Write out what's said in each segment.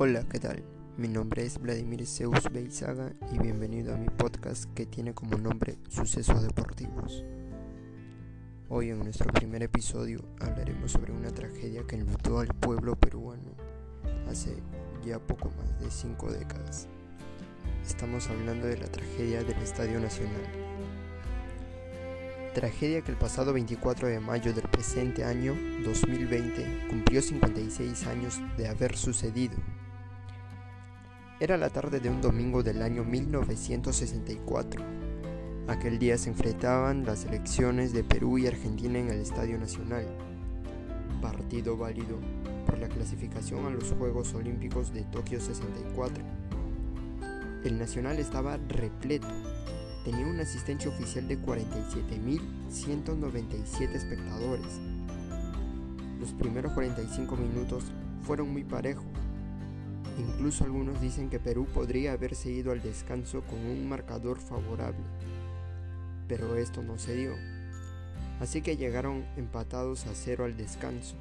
Hola, ¿qué tal? Mi nombre es Vladimir Zeus Beizaga y bienvenido a mi podcast que tiene como nombre Sucesos Deportivos. Hoy en nuestro primer episodio hablaremos sobre una tragedia que enlutó al pueblo peruano hace ya poco más de cinco décadas. Estamos hablando de la tragedia del Estadio Nacional. Tragedia que el pasado 24 de mayo del presente año 2020 cumplió 56 años de haber sucedido era la tarde de un domingo del año 1964. Aquel día se enfrentaban las elecciones de Perú y Argentina en el Estadio Nacional, partido válido por la clasificación a los Juegos Olímpicos de Tokio 64. El Nacional estaba repleto, tenía una asistencia oficial de 47.197 espectadores. Los primeros 45 minutos fueron muy parejos Incluso algunos dicen que Perú podría haberse ido al descanso con un marcador favorable, pero esto no se dio. Así que llegaron empatados a cero al descanso.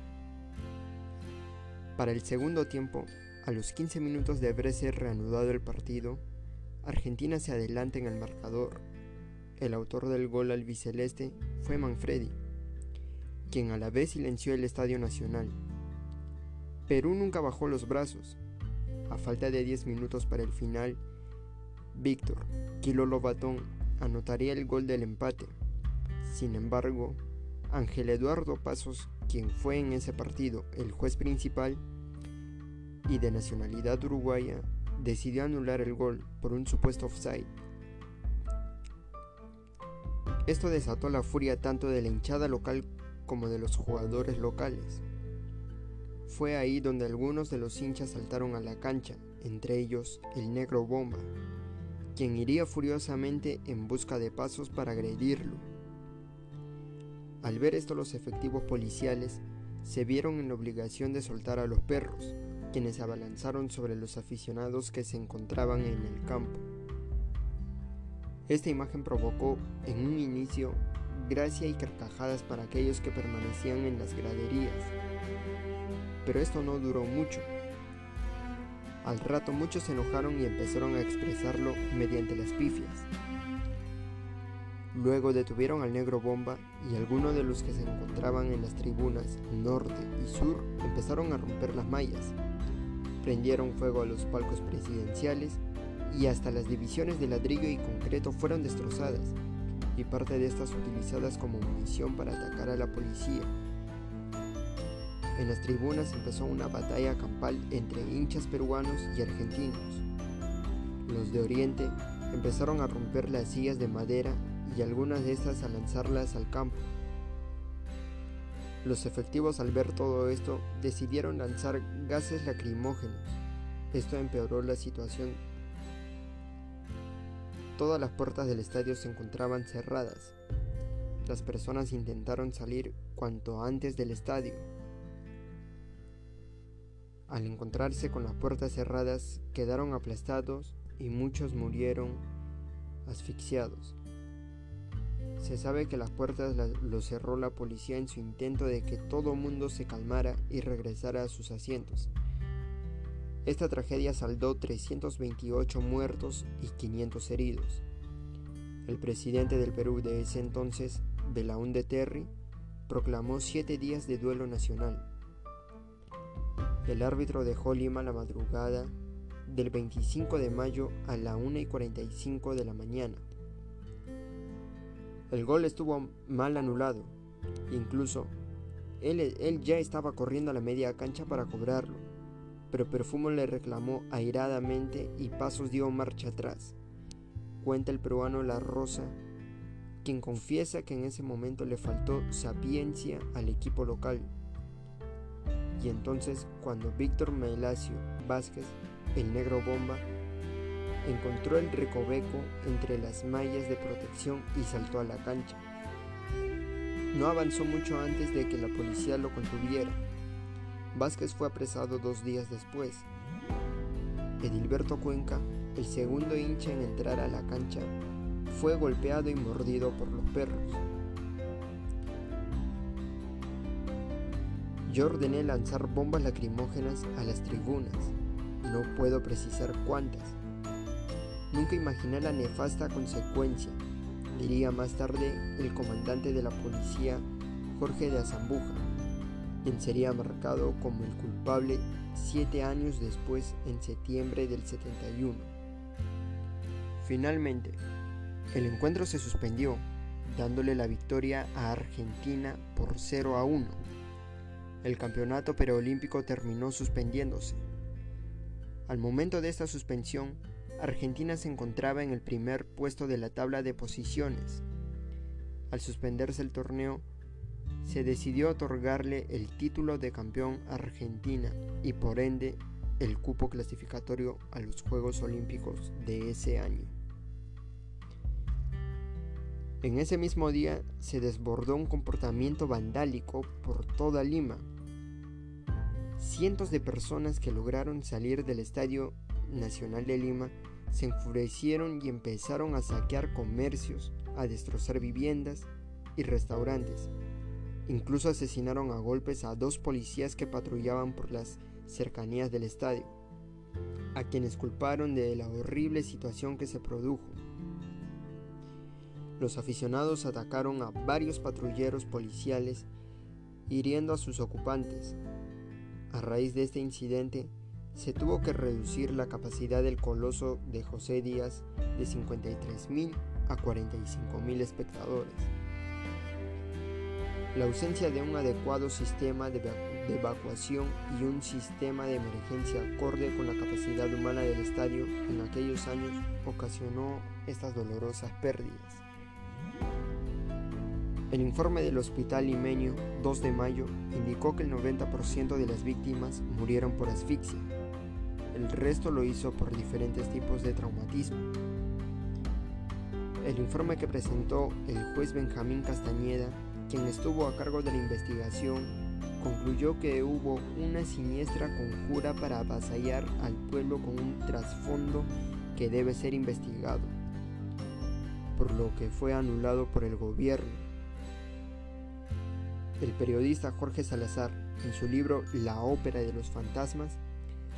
Para el segundo tiempo, a los 15 minutos de haberse reanudado el partido, Argentina se adelanta en el marcador. El autor del gol al biceleste fue Manfredi, quien a la vez silenció el Estadio Nacional. Perú nunca bajó los brazos a falta de 10 minutos para el final, Víctor Kilo Lobatón anotaría el gol del empate. Sin embargo, Ángel Eduardo Pasos, quien fue en ese partido el juez principal y de nacionalidad uruguaya, decidió anular el gol por un supuesto offside. Esto desató la furia tanto de la hinchada local como de los jugadores locales. Fue ahí donde algunos de los hinchas saltaron a la cancha, entre ellos el negro Bomba, quien iría furiosamente en busca de pasos para agredirlo. Al ver esto los efectivos policiales se vieron en la obligación de soltar a los perros, quienes abalanzaron sobre los aficionados que se encontraban en el campo. Esta imagen provocó en un inicio gracia y carcajadas para aquellos que permanecían en las graderías, pero esto no duró mucho. Al rato muchos se enojaron y empezaron a expresarlo mediante las pifias. Luego detuvieron al negro bomba y algunos de los que se encontraban en las tribunas norte y sur empezaron a romper las mallas. Prendieron fuego a los palcos presidenciales y hasta las divisiones de ladrillo y concreto fueron destrozadas y parte de estas utilizadas como munición para atacar a la policía en las tribunas empezó una batalla campal entre hinchas peruanos y argentinos. Los de Oriente empezaron a romper las sillas de madera y algunas de estas a lanzarlas al campo. Los efectivos al ver todo esto decidieron lanzar gases lacrimógenos. Esto empeoró la situación. Todas las puertas del estadio se encontraban cerradas. Las personas intentaron salir cuanto antes del estadio, al encontrarse con las puertas cerradas, quedaron aplastados y muchos murieron asfixiados. Se sabe que las puertas lo cerró la policía en su intento de que todo mundo se calmara y regresara a sus asientos. Esta tragedia saldó 328 muertos y 500 heridos. El presidente del Perú de ese entonces, Belaúnde Terry, proclamó siete días de duelo nacional el árbitro dejó Lima la madrugada del 25 de mayo a la 1 y 45 de la mañana. El gol estuvo mal anulado. Incluso él, él, ya estaba corriendo a la media cancha para cobrarlo, pero Perfumo le reclamó airadamente y Pasos dio marcha atrás. Cuenta el peruano La Rosa, quien confiesa que en ese momento le faltó sapiencia al equipo local y entonces cuando Víctor Melacio Vázquez, el negro bomba, encontró el recoveco entre las mallas de protección y saltó a la cancha. No avanzó mucho antes de que la policía lo contuviera. Vázquez fue apresado dos días después. Edilberto Cuenca, el segundo hincha en entrar a la cancha, fue golpeado y mordido por los perros. Yo ordené lanzar bombas lacrimógenas a las tribunas. no puedo precisar cuántas. Nunca imaginé la nefasta consecuencia, diría más tarde el comandante de la policía Jorge de Azambuja, quien sería marcado como el culpable siete años después en septiembre del 71. Finalmente, el encuentro se suspendió, dándole la victoria a Argentina por 0 a 1. El campeonato preolímpico terminó suspendiéndose. Al momento de esta suspensión, Argentina se encontraba en el primer puesto de la tabla de posiciones. Al suspenderse el torneo, se decidió otorgarle el título de campeón a Argentina y por ende el cupo clasificatorio a los Juegos Olímpicos de ese año. En ese mismo día se desbordó un comportamiento vandálico por toda Lima. Cientos de personas que lograron salir del Estadio Nacional de Lima se enfurecieron y empezaron a saquear comercios, a destrozar viviendas y restaurantes. Incluso asesinaron a golpes a dos policías que patrullaban por las cercanías del estadio, a quienes culparon de la horrible situación que se produjo. Los aficionados atacaron a varios patrulleros policiales, hiriendo a sus ocupantes. A raíz de este incidente, se tuvo que reducir la capacidad del coloso de José Díaz de 53.000 a 45.000 espectadores. La ausencia de un adecuado sistema de, evacuación y un sistema de emergencia acorde con la capacidad humana del estadio en aquellos años ocasionó estas dolorosas pérdidas. El informe del Hospital Limeño 2 de mayo indicó que el 90% de las víctimas murieron por asfixia. El resto lo hizo por diferentes tipos de traumatismo. El informe que presentó el juez Benjamín Castañeda, quien estuvo a cargo de la investigación, concluyó que hubo una siniestra conjura para avasallar al pueblo con un trasfondo que debe ser investigado, por lo que fue anulado por el gobierno el periodista Jorge Salazar, en su libro La ópera de los fantasmas,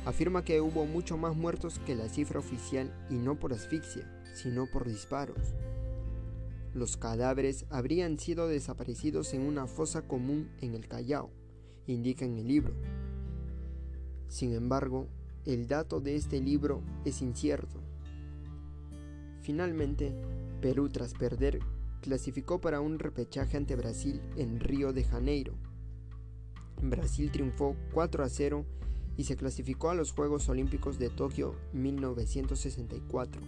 afirma que hubo mucho más muertos que la cifra oficial y no por asfixia, sino por disparos. Los cadáveres habrían sido desaparecidos en una fosa común en el Callao, indica en el libro. Sin embargo, el dato de este libro es incierto. Finalmente, Perú tras perder clasificó para un repechaje ante Brasil en Río de Janeiro. Brasil triunfó 4 a 0 y se clasificó a los Juegos Olímpicos de Tokio 1964.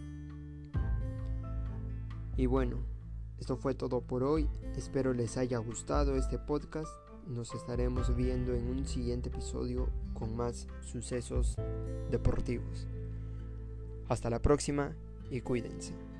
Y bueno, esto fue todo por hoy. Espero les haya gustado este podcast. Nos estaremos viendo en un siguiente episodio con más sucesos deportivos. Hasta la próxima y cuídense.